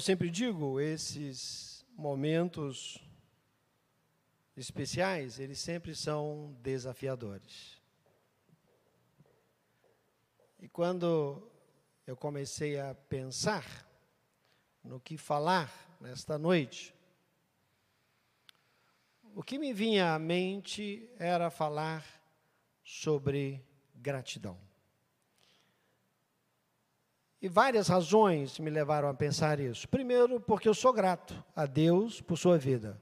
Eu sempre digo, esses momentos especiais, eles sempre são desafiadores. E quando eu comecei a pensar no que falar nesta noite, o que me vinha à mente era falar sobre gratidão. E várias razões me levaram a pensar isso. Primeiro, porque eu sou grato a Deus por sua vida.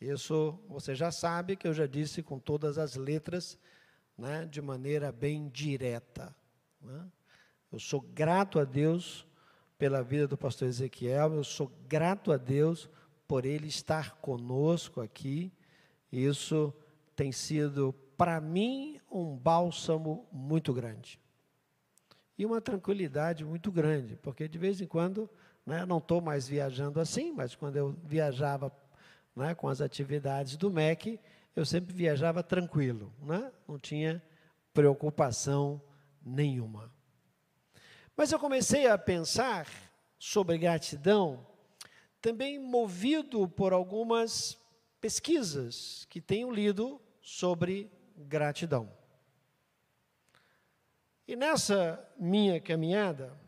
Isso você já sabe que eu já disse com todas as letras, né, de maneira bem direta. Né? Eu sou grato a Deus pela vida do pastor Ezequiel, eu sou grato a Deus por ele estar conosco aqui. Isso tem sido, para mim, um bálsamo muito grande e uma tranquilidade muito grande, porque de vez em quando, né, não estou mais viajando assim, mas quando eu viajava né, com as atividades do MEC, eu sempre viajava tranquilo, né? não tinha preocupação nenhuma. Mas eu comecei a pensar sobre gratidão, também movido por algumas pesquisas que tenho lido sobre gratidão. E nessa minha caminhada,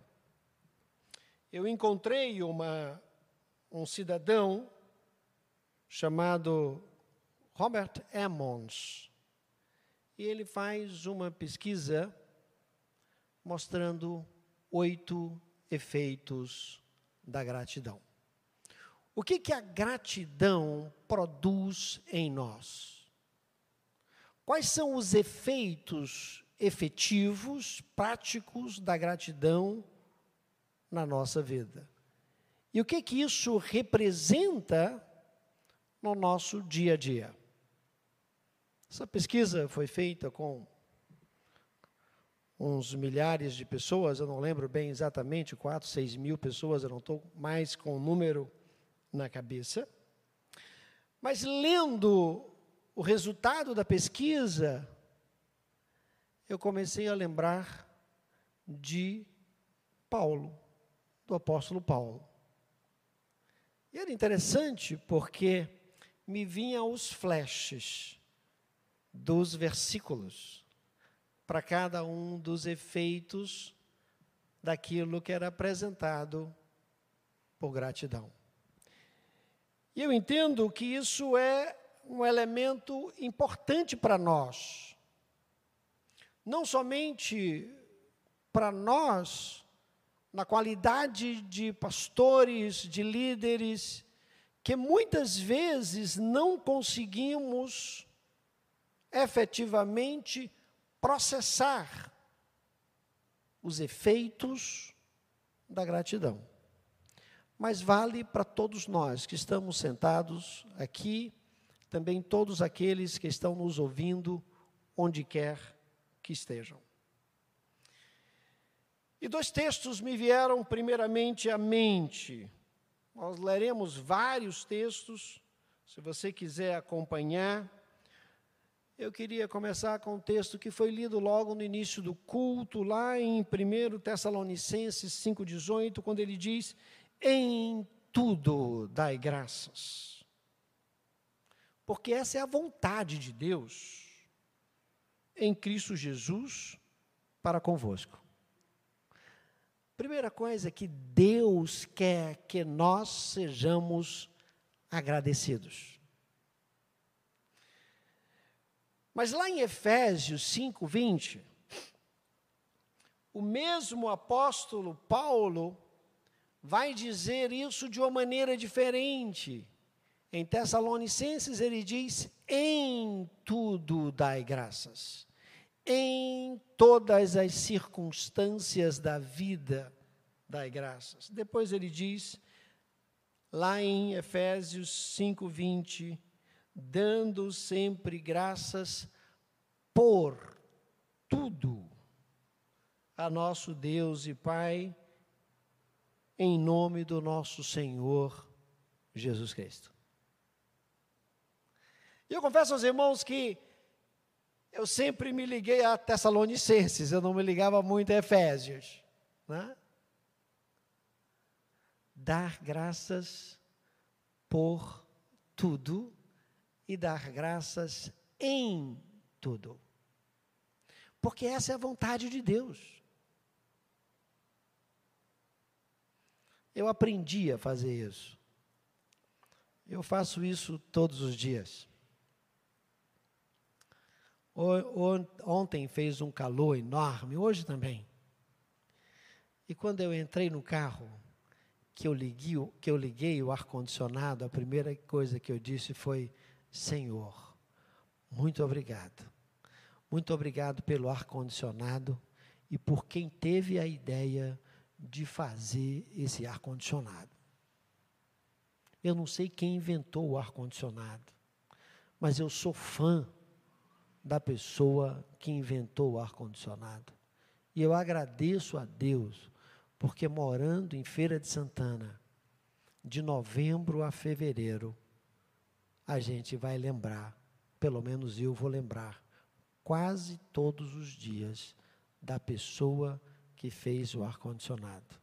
eu encontrei uma, um cidadão chamado Robert Emmons. E ele faz uma pesquisa mostrando oito efeitos da gratidão. O que, que a gratidão produz em nós? Quais são os efeitos efetivos, práticos da gratidão na nossa vida. E o que que isso representa no nosso dia a dia? Essa pesquisa foi feita com uns milhares de pessoas, eu não lembro bem exatamente, quatro, seis mil pessoas, eu não estou mais com o número na cabeça. Mas lendo o resultado da pesquisa, eu comecei a lembrar de Paulo, do apóstolo Paulo. E era interessante porque me vinham os flashes dos versículos para cada um dos efeitos daquilo que era apresentado por gratidão. E eu entendo que isso é um elemento importante para nós não somente para nós, na qualidade de pastores, de líderes, que muitas vezes não conseguimos efetivamente processar os efeitos da gratidão. Mas vale para todos nós que estamos sentados aqui, também todos aqueles que estão nos ouvindo, onde quer que estejam. E dois textos me vieram primeiramente à mente. Nós leremos vários textos, se você quiser acompanhar. Eu queria começar com um texto que foi lido logo no início do culto, lá em 1 Tessalonicenses 5,18, quando ele diz: Em tudo dai graças. Porque essa é a vontade de Deus em Cristo Jesus para convosco. Primeira coisa é que Deus quer que nós sejamos agradecidos. Mas lá em Efésios 5, 20, o mesmo apóstolo Paulo vai dizer isso de uma maneira diferente. Em Tessalonicenses ele diz: em tudo dai graças, em todas as circunstâncias da vida dai graças. Depois ele diz, lá em Efésios 5:20, dando sempre graças por tudo a nosso Deus e Pai, em nome do nosso Senhor Jesus Cristo. E eu confesso aos irmãos que eu sempre me liguei a Tessalonicenses, eu não me ligava muito a Efésios. Né? dar graças por tudo e dar graças em tudo. Porque essa é a vontade de Deus. Eu aprendi a fazer isso. Eu faço isso todos os dias. Ontem fez um calor enorme, hoje também. E quando eu entrei no carro, que eu liguei, que eu liguei o ar-condicionado, a primeira coisa que eu disse foi: Senhor, muito obrigado. Muito obrigado pelo ar-condicionado e por quem teve a ideia de fazer esse ar-condicionado. Eu não sei quem inventou o ar-condicionado, mas eu sou fã da pessoa que inventou o ar-condicionado. E eu agradeço a Deus porque morando em Feira de Santana, de novembro a fevereiro, a gente vai lembrar, pelo menos eu vou lembrar, quase todos os dias, da pessoa que fez o ar-condicionado.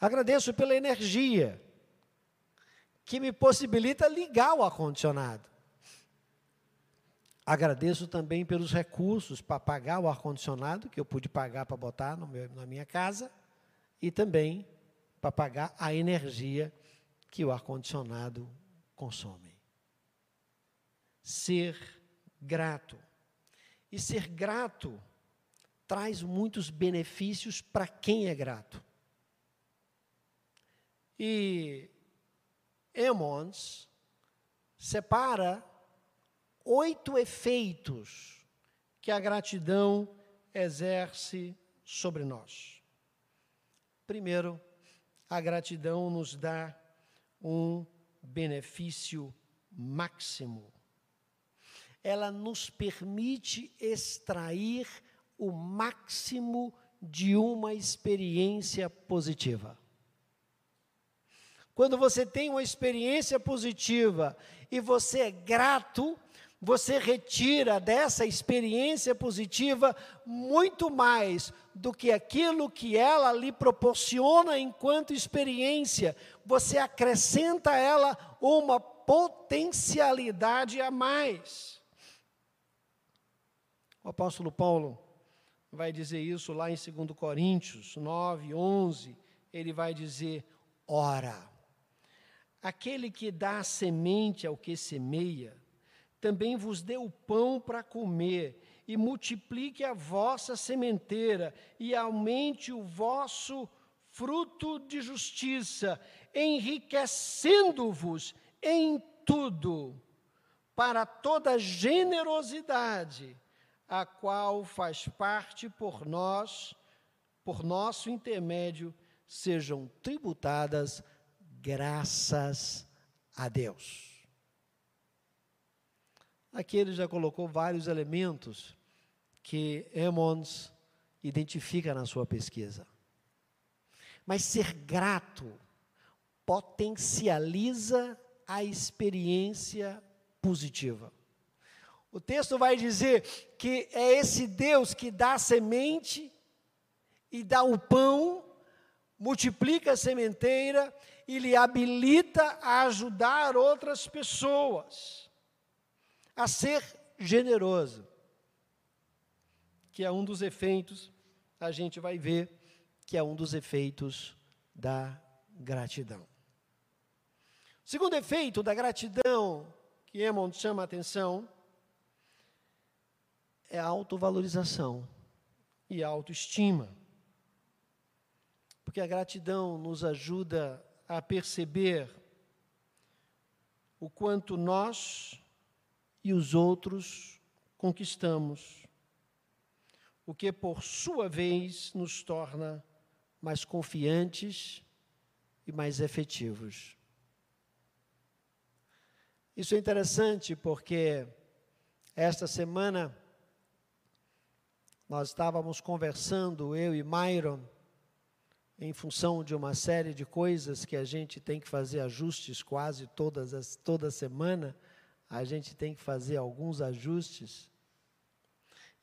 Agradeço pela energia que me possibilita ligar o ar-condicionado. Agradeço também pelos recursos para pagar o ar-condicionado, que eu pude pagar para botar meu, na minha casa e também para pagar a energia que o ar-condicionado consome. Ser grato. E ser grato traz muitos benefícios para quem é grato. E Emmons separa oito efeitos que a gratidão exerce sobre nós. Primeiro, a gratidão nos dá um benefício máximo. Ela nos permite extrair o máximo de uma experiência positiva. Quando você tem uma experiência positiva e você é grato, você retira dessa experiência positiva muito mais do que aquilo que ela lhe proporciona enquanto experiência. Você acrescenta a ela uma potencialidade a mais. O apóstolo Paulo vai dizer isso lá em 2 Coríntios 9, 11. Ele vai dizer: ora, aquele que dá semente ao que semeia, também vos dê o pão para comer, e multiplique a vossa sementeira, e aumente o vosso fruto de justiça, enriquecendo-vos em tudo, para toda generosidade, a qual faz parte por nós, por nosso intermédio, sejam tributadas graças a Deus. Aqui ele já colocou vários elementos que Emmons identifica na sua pesquisa. Mas ser grato potencializa a experiência positiva. O texto vai dizer que é esse Deus que dá a semente e dá o pão, multiplica a sementeira e lhe habilita a ajudar outras pessoas a ser generoso, que é um dos efeitos, a gente vai ver que é um dos efeitos da gratidão. O segundo efeito da gratidão que Emond chama a atenção é a autovalorização e a autoestima. Porque a gratidão nos ajuda a perceber o quanto nós e os outros conquistamos, o que por sua vez nos torna mais confiantes e mais efetivos. Isso é interessante porque esta semana nós estávamos conversando, eu e Myron, em função de uma série de coisas que a gente tem que fazer ajustes quase todas as, toda semana a gente tem que fazer alguns ajustes.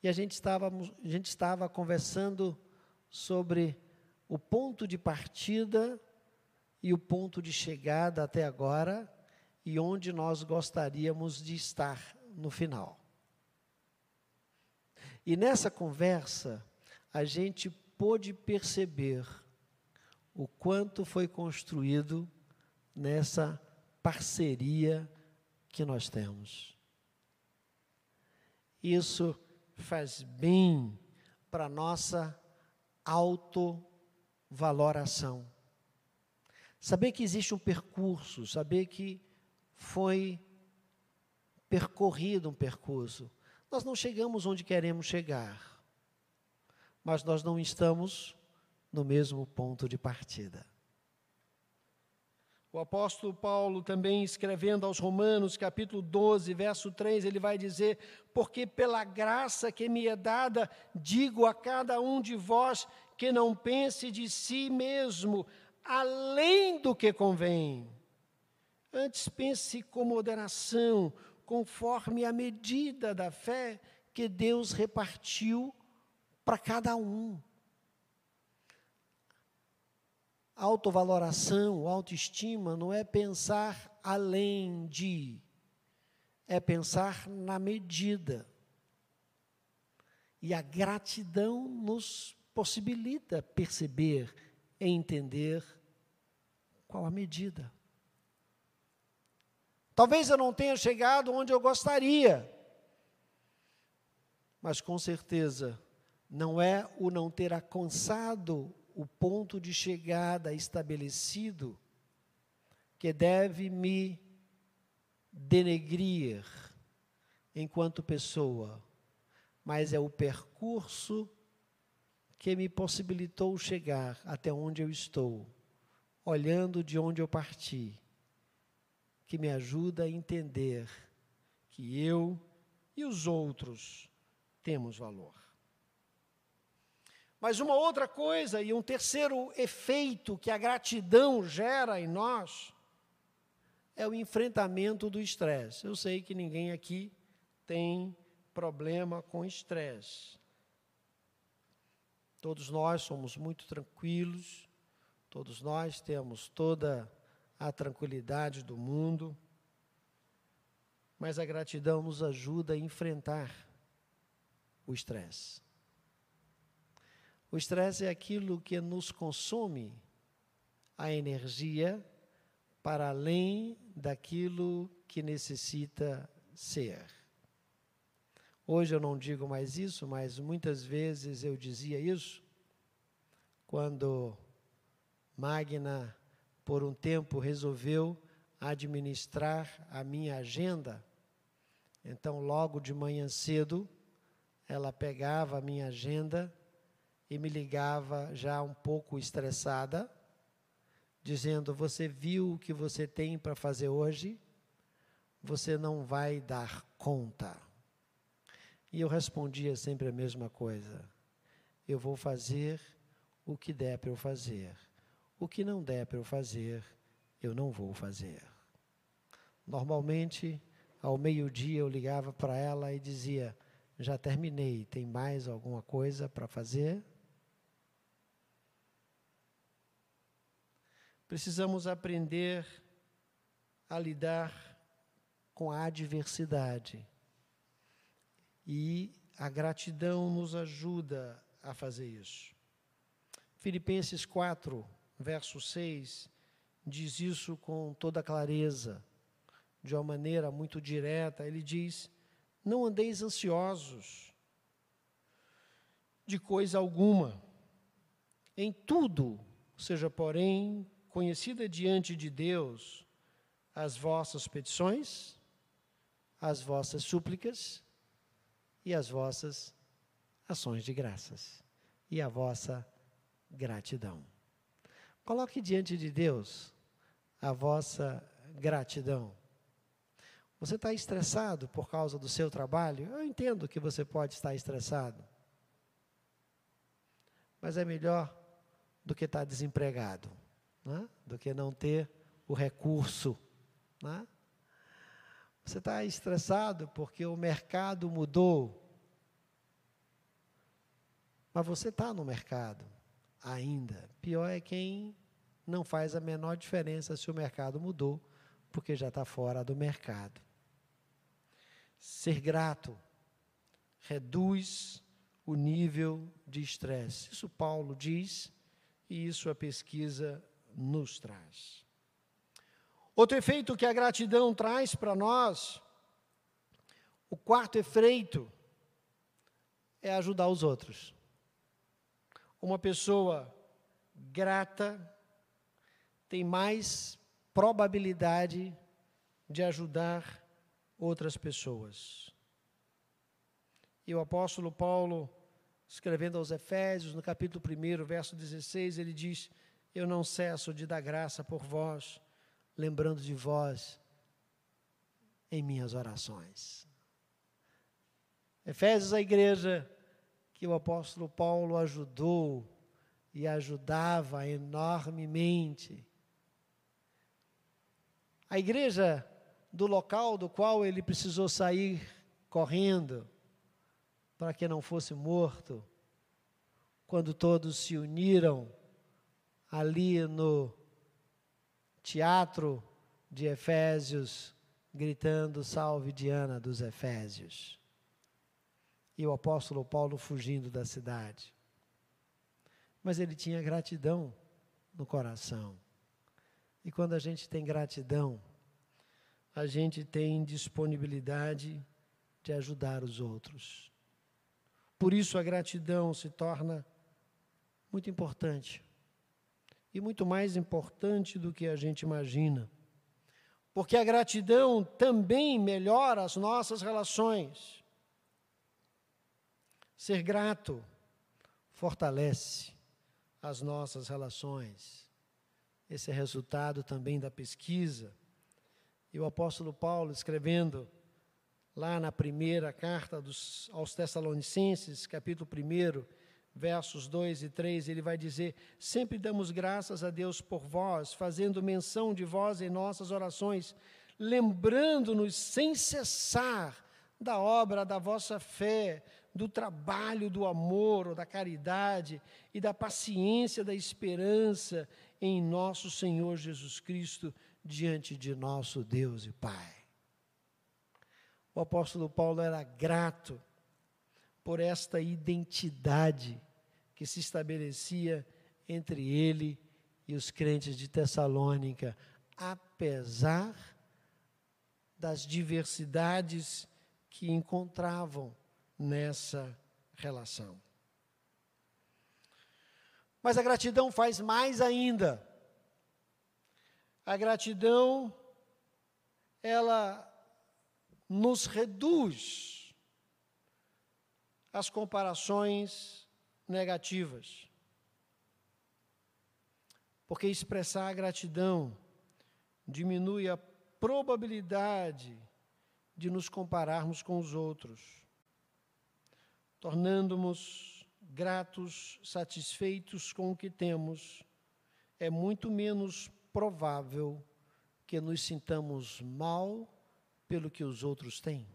E a gente estava, a gente estava conversando sobre o ponto de partida e o ponto de chegada até agora e onde nós gostaríamos de estar no final. E nessa conversa, a gente pôde perceber o quanto foi construído nessa parceria que nós temos. Isso faz bem para a nossa autovaloração. Saber que existe um percurso, saber que foi percorrido um percurso. Nós não chegamos onde queremos chegar, mas nós não estamos no mesmo ponto de partida. O apóstolo Paulo, também escrevendo aos Romanos, capítulo 12, verso 3, ele vai dizer: Porque pela graça que me é dada, digo a cada um de vós que não pense de si mesmo além do que convém. Antes pense com moderação, conforme a medida da fé que Deus repartiu para cada um autovaloração, autoestima não é pensar além de, é pensar na medida. E a gratidão nos possibilita perceber e entender qual a medida. Talvez eu não tenha chegado onde eu gostaria, mas com certeza não é o não ter alcançado o ponto de chegada estabelecido que deve me denegrir enquanto pessoa, mas é o percurso que me possibilitou chegar até onde eu estou, olhando de onde eu parti, que me ajuda a entender que eu e os outros temos valor. Mas uma outra coisa e um terceiro efeito que a gratidão gera em nós é o enfrentamento do estresse. Eu sei que ninguém aqui tem problema com estresse. Todos nós somos muito tranquilos, todos nós temos toda a tranquilidade do mundo, mas a gratidão nos ajuda a enfrentar o estresse. O estresse é aquilo que nos consome a energia para além daquilo que necessita ser. Hoje eu não digo mais isso, mas muitas vezes eu dizia isso quando Magna, por um tempo, resolveu administrar a minha agenda. Então, logo de manhã cedo, ela pegava a minha agenda e me ligava já um pouco estressada, dizendo: Você viu o que você tem para fazer hoje? Você não vai dar conta. E eu respondia sempre a mesma coisa: Eu vou fazer o que der para eu fazer. O que não der para eu fazer, eu não vou fazer. Normalmente, ao meio-dia, eu ligava para ela e dizia: Já terminei, tem mais alguma coisa para fazer? Precisamos aprender a lidar com a adversidade. E a gratidão nos ajuda a fazer isso. Filipenses 4, verso 6, diz isso com toda clareza, de uma maneira muito direta. Ele diz: Não andeis ansiosos de coisa alguma, em tudo, seja porém conhecida diante de Deus as vossas petições, as vossas súplicas e as vossas ações de graças e a vossa gratidão. Coloque diante de Deus a vossa gratidão. Você está estressado por causa do seu trabalho? Eu entendo que você pode estar estressado. Mas é melhor do que estar desempregado né? do que não ter o recurso. Né? Você está estressado porque o mercado mudou. Mas você está no mercado ainda. Pior é quem não faz a menor diferença se o mercado mudou, porque já está fora do mercado. Ser grato reduz o nível de estresse. Isso Paulo diz e isso a pesquisa nos traz. Outro efeito que a gratidão traz para nós, o quarto efeito, é ajudar os outros. Uma pessoa grata tem mais probabilidade de ajudar outras pessoas. E o apóstolo Paulo, escrevendo aos Efésios, no capítulo 1, verso 16, ele diz: Eu não cesso de dar graça por vós, lembrando de vós em minhas orações. Efésios, a igreja que o apóstolo Paulo ajudou e ajudava enormemente. A igreja do local do qual ele precisou sair correndo para que não fosse morto, quando todos se uniram ali no teatro de Efésios, gritando: Salve Diana dos Efésios. E o apóstolo Paulo fugindo da cidade mas ele tinha gratidão no coração. E quando a gente tem gratidão, a gente tem disponibilidade de ajudar os outros. Por isso a gratidão se torna muito importante. E muito mais importante do que a gente imagina. Porque a gratidão também melhora as nossas relações. Ser grato fortalece as nossas relações. Esse é resultado também da pesquisa. E o apóstolo Paulo, escrevendo lá na primeira carta dos, aos Tessalonicenses, capítulo 1, versos 2 e 3, ele vai dizer: Sempre damos graças a Deus por vós, fazendo menção de vós em nossas orações, lembrando-nos sem cessar da obra da vossa fé, do trabalho do amor, da caridade e da paciência, da esperança em nosso Senhor Jesus Cristo diante de nosso Deus e Pai. O apóstolo Paulo era grato por esta identidade que se estabelecia entre ele e os crentes de Tessalônica, apesar das diversidades que encontravam nessa relação. Mas a gratidão faz mais ainda. A gratidão, ela nos reduz as comparações negativas. Porque expressar a gratidão diminui a probabilidade de nos compararmos com os outros tornando-nos gratos, satisfeitos com o que temos, é muito menos provável que nos sintamos mal pelo que os outros têm.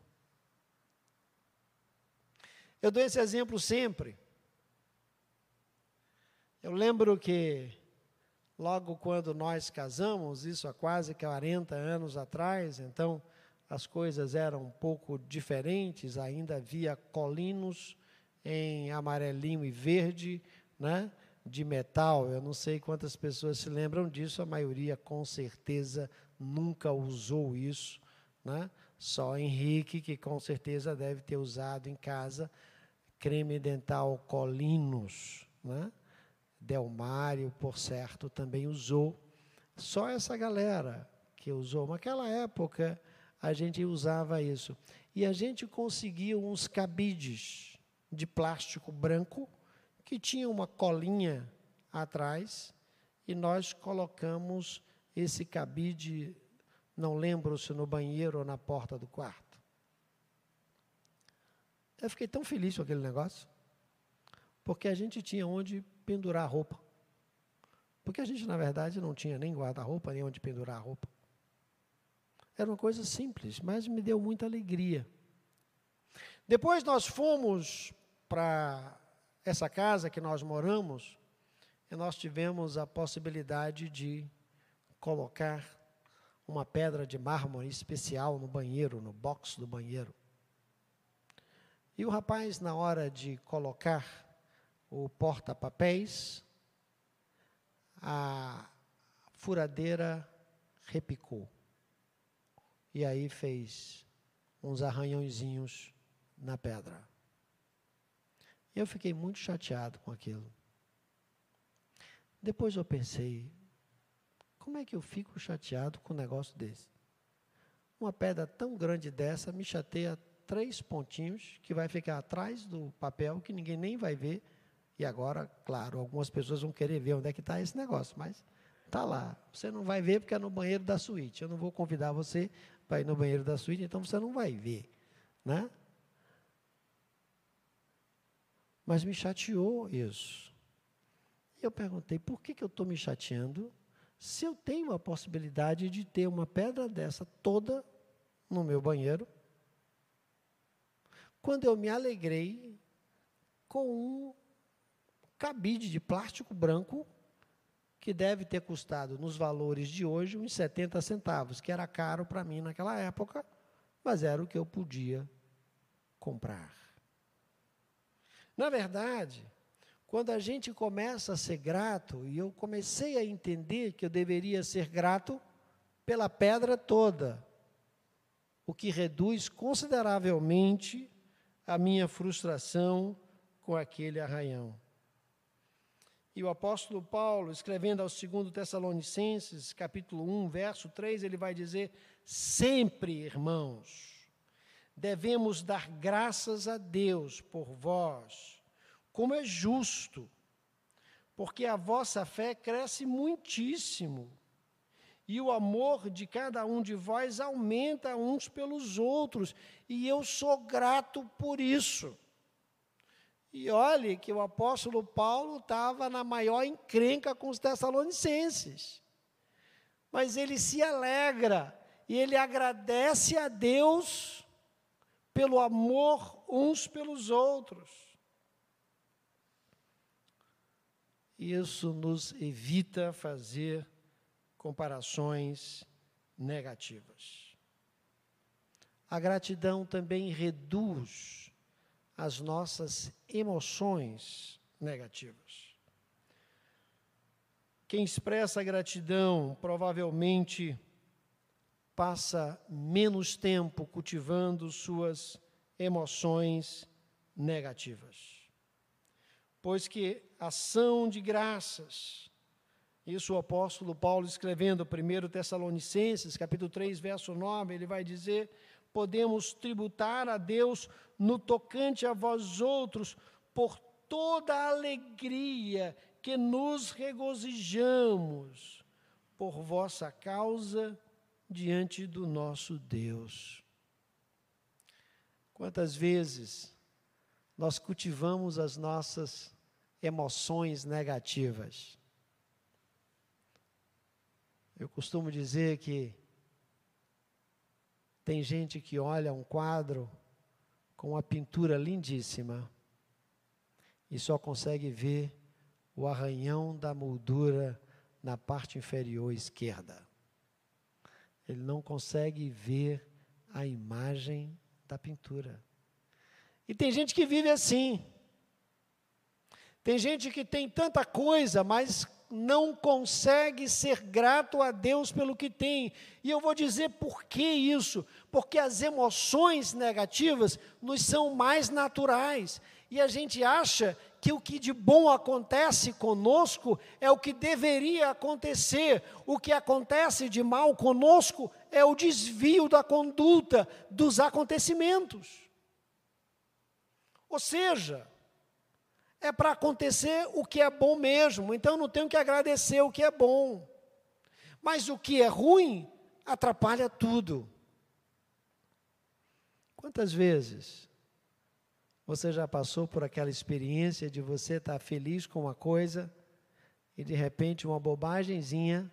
Eu dou esse exemplo sempre. Eu lembro que, logo quando nós casamos, isso há quase 40 anos atrás, então as coisas eram um pouco diferentes, ainda havia colinos em amarelinho e verde, né, de metal. Eu não sei quantas pessoas se lembram disso, a maioria com certeza nunca usou isso, né? Só Henrique que com certeza deve ter usado em casa creme dental Colinos, né? Delmário, por certo, também usou. Só essa galera que usou. Naquela época, a gente usava isso. E a gente conseguia uns cabides de plástico branco que tinha uma colinha atrás e nós colocamos esse cabide, não lembro se no banheiro ou na porta do quarto. Eu fiquei tão feliz com aquele negócio, porque a gente tinha onde pendurar a roupa. Porque a gente, na verdade, não tinha nem guarda-roupa, nem onde pendurar a roupa. Era uma coisa simples, mas me deu muita alegria. Depois nós fomos para essa casa que nós moramos, e nós tivemos a possibilidade de colocar uma pedra de mármore especial no banheiro, no box do banheiro. E o rapaz, na hora de colocar o porta-papéis, a furadeira repicou. E aí fez uns arranhãozinhos na pedra. Eu fiquei muito chateado com aquilo. Depois eu pensei, como é que eu fico chateado com um negócio desse? Uma pedra tão grande dessa me chateia três pontinhos que vai ficar atrás do papel que ninguém nem vai ver. E agora, claro, algumas pessoas vão querer ver onde é que está esse negócio, mas está lá. Você não vai ver porque é no banheiro da suíte. Eu não vou convidar você para ir no banheiro da suíte, então você não vai ver, né? Mas me chateou isso. E eu perguntei, por que, que eu estou me chateando se eu tenho a possibilidade de ter uma pedra dessa toda no meu banheiro? Quando eu me alegrei com um cabide de plástico branco que deve ter custado, nos valores de hoje, uns 70 centavos, que era caro para mim naquela época, mas era o que eu podia comprar. Na verdade, quando a gente começa a ser grato, e eu comecei a entender que eu deveria ser grato pela pedra toda, o que reduz consideravelmente a minha frustração com aquele arranhão. E o apóstolo Paulo, escrevendo ao segundo Tessalonicenses, capítulo 1, verso 3, ele vai dizer: "Sempre, irmãos, devemos dar graças a Deus por vós, como é justo, porque a vossa fé cresce muitíssimo, e o amor de cada um de vós aumenta uns pelos outros, e eu sou grato por isso. E olhe que o apóstolo Paulo estava na maior encrenca com os tessalonicenses. Mas ele se alegra e ele agradece a Deus pelo amor uns pelos outros. Isso nos evita fazer comparações negativas. A gratidão também reduz as nossas emoções negativas. Quem expressa gratidão provavelmente passa menos tempo cultivando suas emoções negativas. Pois que ação de graças, isso o apóstolo Paulo escrevendo 1 Tessalonicenses, capítulo 3, verso 9, ele vai dizer: podemos tributar a Deus no tocante a vós outros por toda a alegria que nos regozijamos por vossa causa diante do nosso Deus. Quantas vezes nós cultivamos as nossas emoções negativas? Eu costumo dizer que tem gente que olha um quadro com uma pintura lindíssima e só consegue ver o arranhão da moldura na parte inferior esquerda ele não consegue ver a imagem da pintura. E tem gente que vive assim. Tem gente que tem tanta coisa, mas não consegue ser grato a Deus pelo que tem. E eu vou dizer por que isso? Porque as emoções negativas nos são mais naturais. E a gente acha que o que de bom acontece conosco é o que deveria acontecer, o que acontece de mal conosco é o desvio da conduta dos acontecimentos. Ou seja, é para acontecer o que é bom mesmo, então não tenho que agradecer o que é bom. Mas o que é ruim atrapalha tudo. Quantas vezes você já passou por aquela experiência de você estar feliz com uma coisa e de repente uma bobagemzinha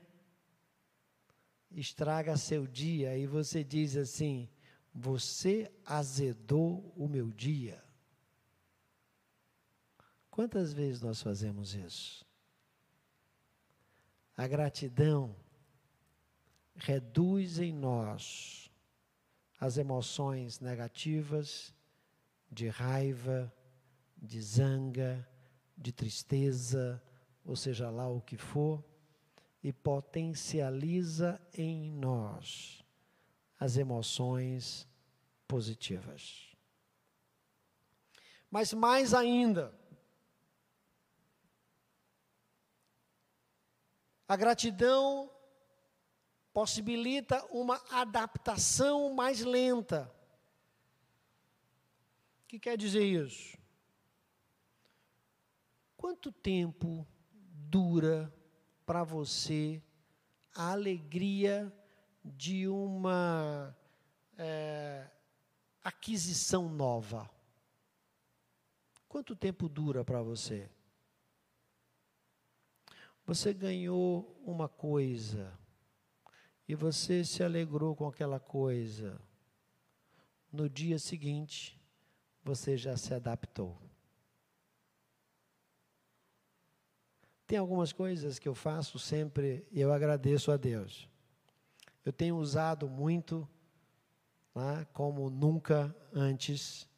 estraga seu dia e você diz assim: Você azedou o meu dia. Quantas vezes nós fazemos isso? A gratidão reduz em nós as emoções negativas de raiva, de zanga, de tristeza, ou seja lá o que for, e potencializa em nós as emoções positivas. Mas mais ainda, a gratidão possibilita uma adaptação mais lenta. O que quer dizer isso? Quanto tempo dura para você a alegria de uma é, aquisição nova? Quanto tempo dura para você? Você ganhou uma coisa e você se alegrou com aquela coisa. No dia seguinte, você já se adaptou. Tem algumas coisas que eu faço sempre e eu agradeço a Deus. Eu tenho usado muito, né, como nunca antes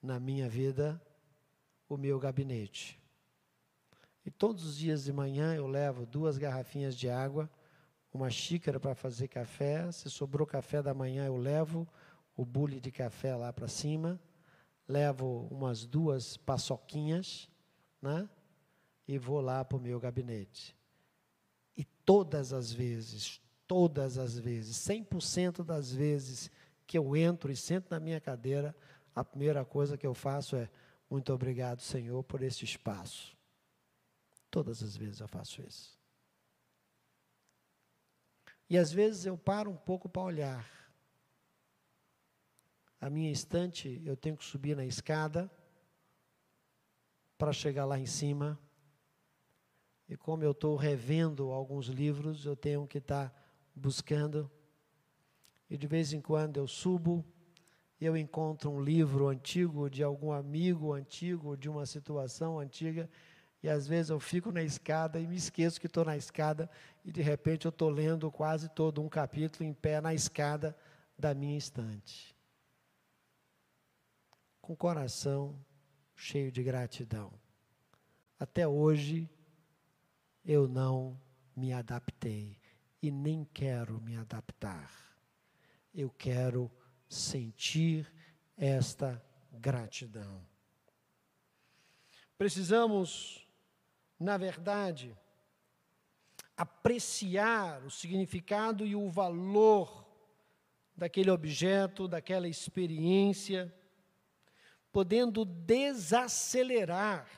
na minha vida, o meu gabinete. E todos os dias de manhã eu levo duas garrafinhas de água, uma xícara para fazer café. Se sobrou café da manhã, eu levo o bule de café lá para cima, levo umas duas paçoquinhas, né? E vou lá para o meu gabinete. E todas as vezes, todas as vezes, 100% das vezes que eu entro e sento na minha cadeira, a primeira coisa que eu faço é muito obrigado, Senhor, por esse espaço. Todas as vezes eu faço isso. E às vezes eu paro um pouco para olhar. A minha estante, eu tenho que subir na escada para chegar lá em cima. E como eu estou revendo alguns livros, eu tenho que estar tá buscando. E de vez em quando eu subo eu encontro um livro antigo de algum amigo antigo, de uma situação antiga, e às vezes eu fico na escada e me esqueço que estou na escada, e de repente eu estou lendo quase todo um capítulo em pé na escada da minha estante. Com o coração cheio de gratidão. Até hoje eu não me adaptei e nem quero me adaptar. Eu quero sentir esta gratidão. Precisamos, na verdade, apreciar o significado e o valor daquele objeto, daquela experiência, podendo desacelerar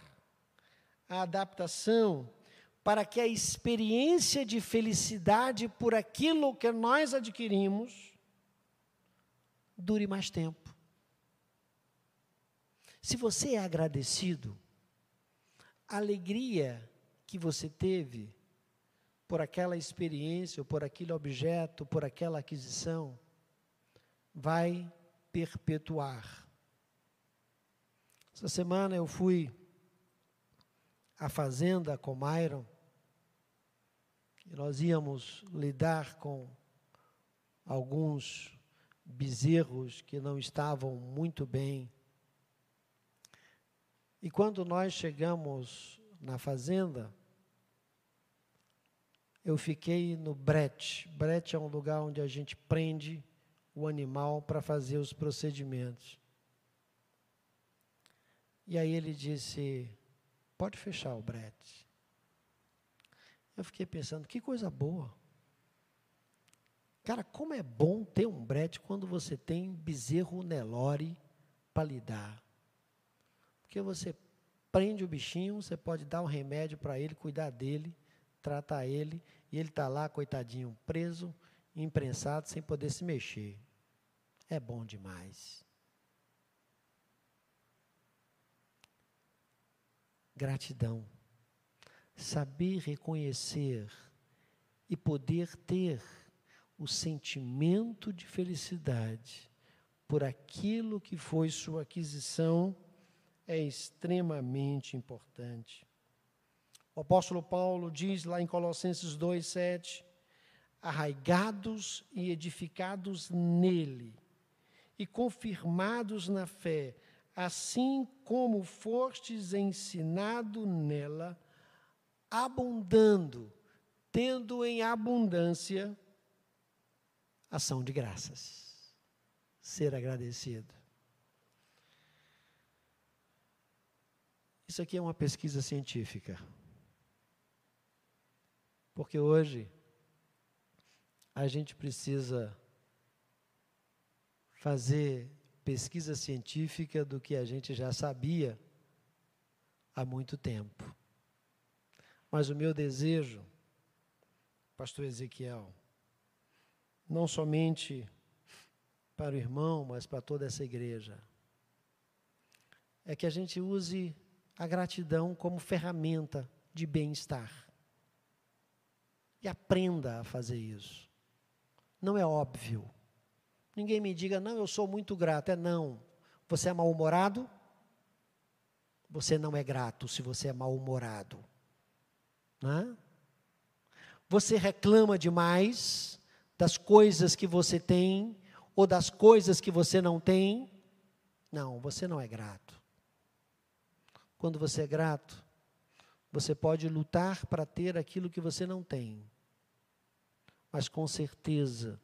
a adaptação para que a experiência de felicidade por aquilo que nós adquirimos dure mais tempo. Se você é agradecido, alegria que você teve por aquela experiência, ou por aquele objeto, por aquela aquisição, vai perpetuar. Essa semana eu fui à fazenda com Myron, e nós íamos lidar com alguns bezerros que não estavam muito bem. E quando nós chegamos na fazenda, eu fiquei no brete. Brete é um lugar onde a gente prende o animal para fazer os procedimentos. E aí ele disse: pode fechar o brete. Eu fiquei pensando, que coisa boa. Cara, como é bom ter um brete quando você tem bezerro Nelore para lidar. Porque você prende o bichinho, você pode dar um remédio para ele, cuidar dele, tratar ele, e ele está lá, coitadinho, preso, imprensado, sem poder se mexer. É bom demais. Gratidão. Saber reconhecer e poder ter o sentimento de felicidade por aquilo que foi sua aquisição é extremamente importante. O apóstolo Paulo diz lá em Colossenses 2:7, arraigados e edificados nele e confirmados na fé, assim como fostes ensinado nela, abundando, tendo em abundância ação de graças. Ser agradecido. Isso aqui é uma pesquisa científica. Porque hoje a gente precisa fazer pesquisa científica do que a gente já sabia há muito tempo. Mas o meu desejo, pastor Ezequiel, não somente para o irmão, mas para toda essa igreja, é que a gente use a gratidão como ferramenta de bem-estar. E aprenda a fazer isso. Não é óbvio. Ninguém me diga, não, eu sou muito grato. É não. Você é mal-humorado? Você não é grato se você é mal-humorado. Né? Você reclama demais das coisas que você tem ou das coisas que você não tem? Não, você não é grato. Quando você é grato, você pode lutar para ter aquilo que você não tem mas com certeza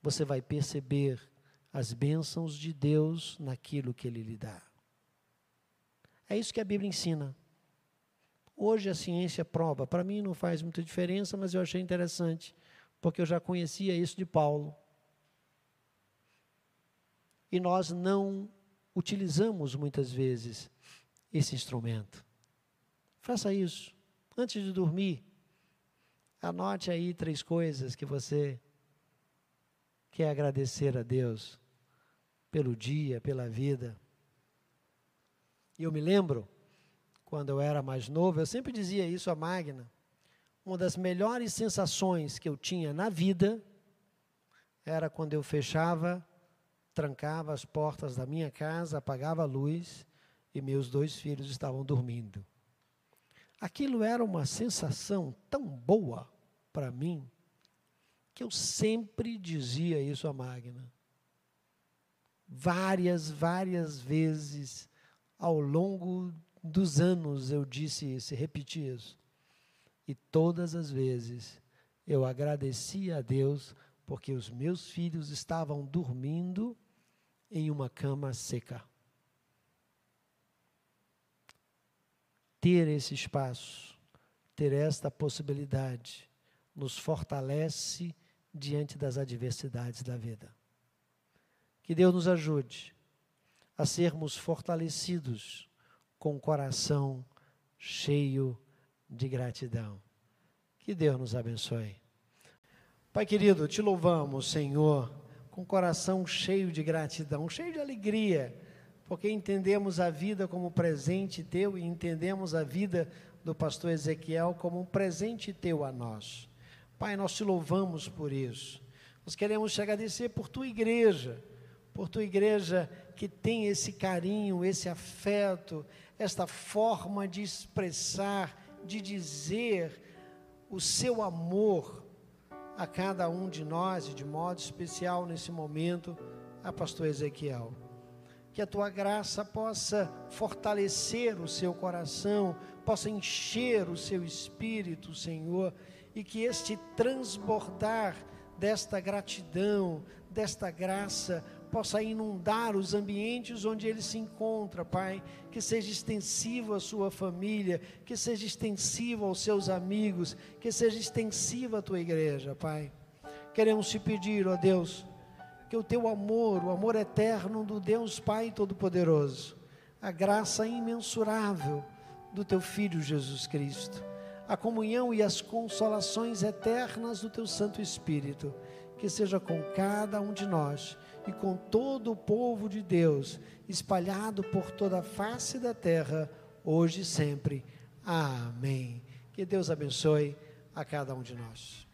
você vai perceber as bênçãos de Deus naquilo que Ele lhe dá. É isso que a Bíblia ensina. Hoje a ciência prova, para mim não faz muita diferença, mas eu achei interessante, porque eu já conhecia isso de Paulo. E nós não utilizamos muitas vezes esse instrumento. Faça isso. Antes de dormir, Anote aí três coisas que você quer agradecer a Deus pelo dia, pela vida. E eu me lembro, quando eu era mais novo, eu sempre dizia isso a Magna. Uma das melhores sensações que eu tinha na vida era quando eu fechava, trancava as portas da minha casa, apagava a luz e meus dois filhos estavam dormindo. Aquilo era uma sensação tão boa para mim que eu sempre dizia isso a Magna. Várias, várias vezes ao longo dos anos eu disse isso, repeti isso. E todas as vezes eu agradecia a Deus porque os meus filhos estavam dormindo em uma cama seca. Ter esse espaço, ter esta possibilidade, nos fortalece diante das adversidades da vida. Que Deus nos ajude a sermos fortalecidos com o coração cheio de gratidão. Que Deus nos abençoe. Pai querido, te louvamos, Senhor, com o coração cheio de gratidão, cheio de alegria, porque entendemos a vida como presente teu e entendemos a vida do pastor Ezequiel como um presente teu a nós. Pai, nós te louvamos por isso. Nós queremos te agradecer por tua igreja, por tua igreja que tem esse carinho, esse afeto, esta forma de expressar, de dizer o seu amor a cada um de nós e de modo especial nesse momento a pastor Ezequiel. Que a tua graça possa fortalecer o seu coração, possa encher o seu espírito, Senhor, e que este transbordar desta gratidão, desta graça, possa inundar os ambientes onde ele se encontra, Pai. Que seja extensivo à sua família, que seja extensivo aos seus amigos, que seja extensivo à tua igreja, Pai. Queremos te pedir, ó Deus, que o teu amor, o amor eterno do Deus Pai Todo-Poderoso, a graça imensurável do teu Filho Jesus Cristo, a comunhão e as consolações eternas do teu Santo Espírito, que seja com cada um de nós e com todo o povo de Deus, espalhado por toda a face da terra, hoje e sempre. Amém. Que Deus abençoe a cada um de nós.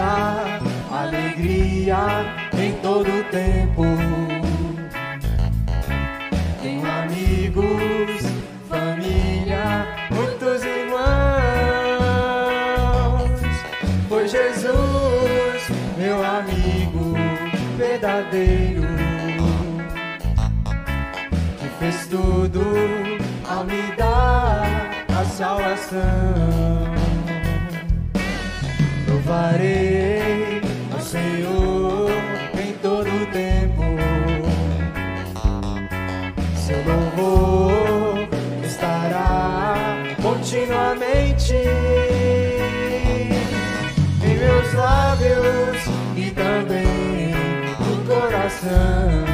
Vida, alegria em todo tempo. Tenho amigos, família, muitos irmãos. Pois Jesus, meu amigo verdadeiro, que fez tudo ao me dar a salvação. Louvarei ao Senhor em todo o tempo. Seu louvor estará continuamente em meus lábios e também no coração.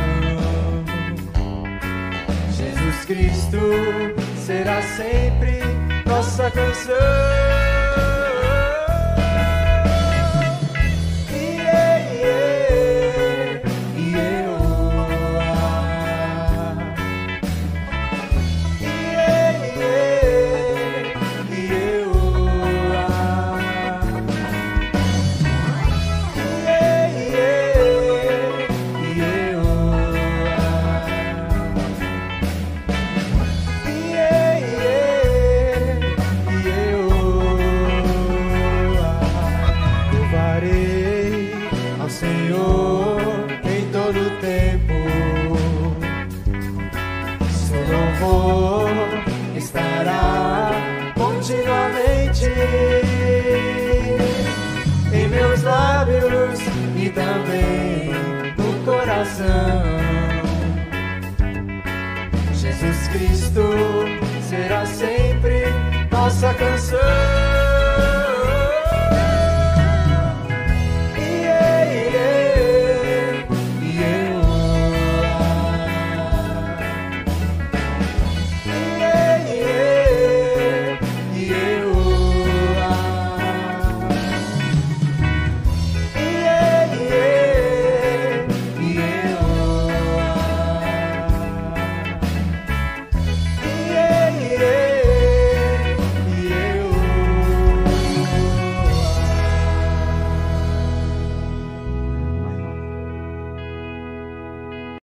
Jesus Cristo será sempre nossa canção.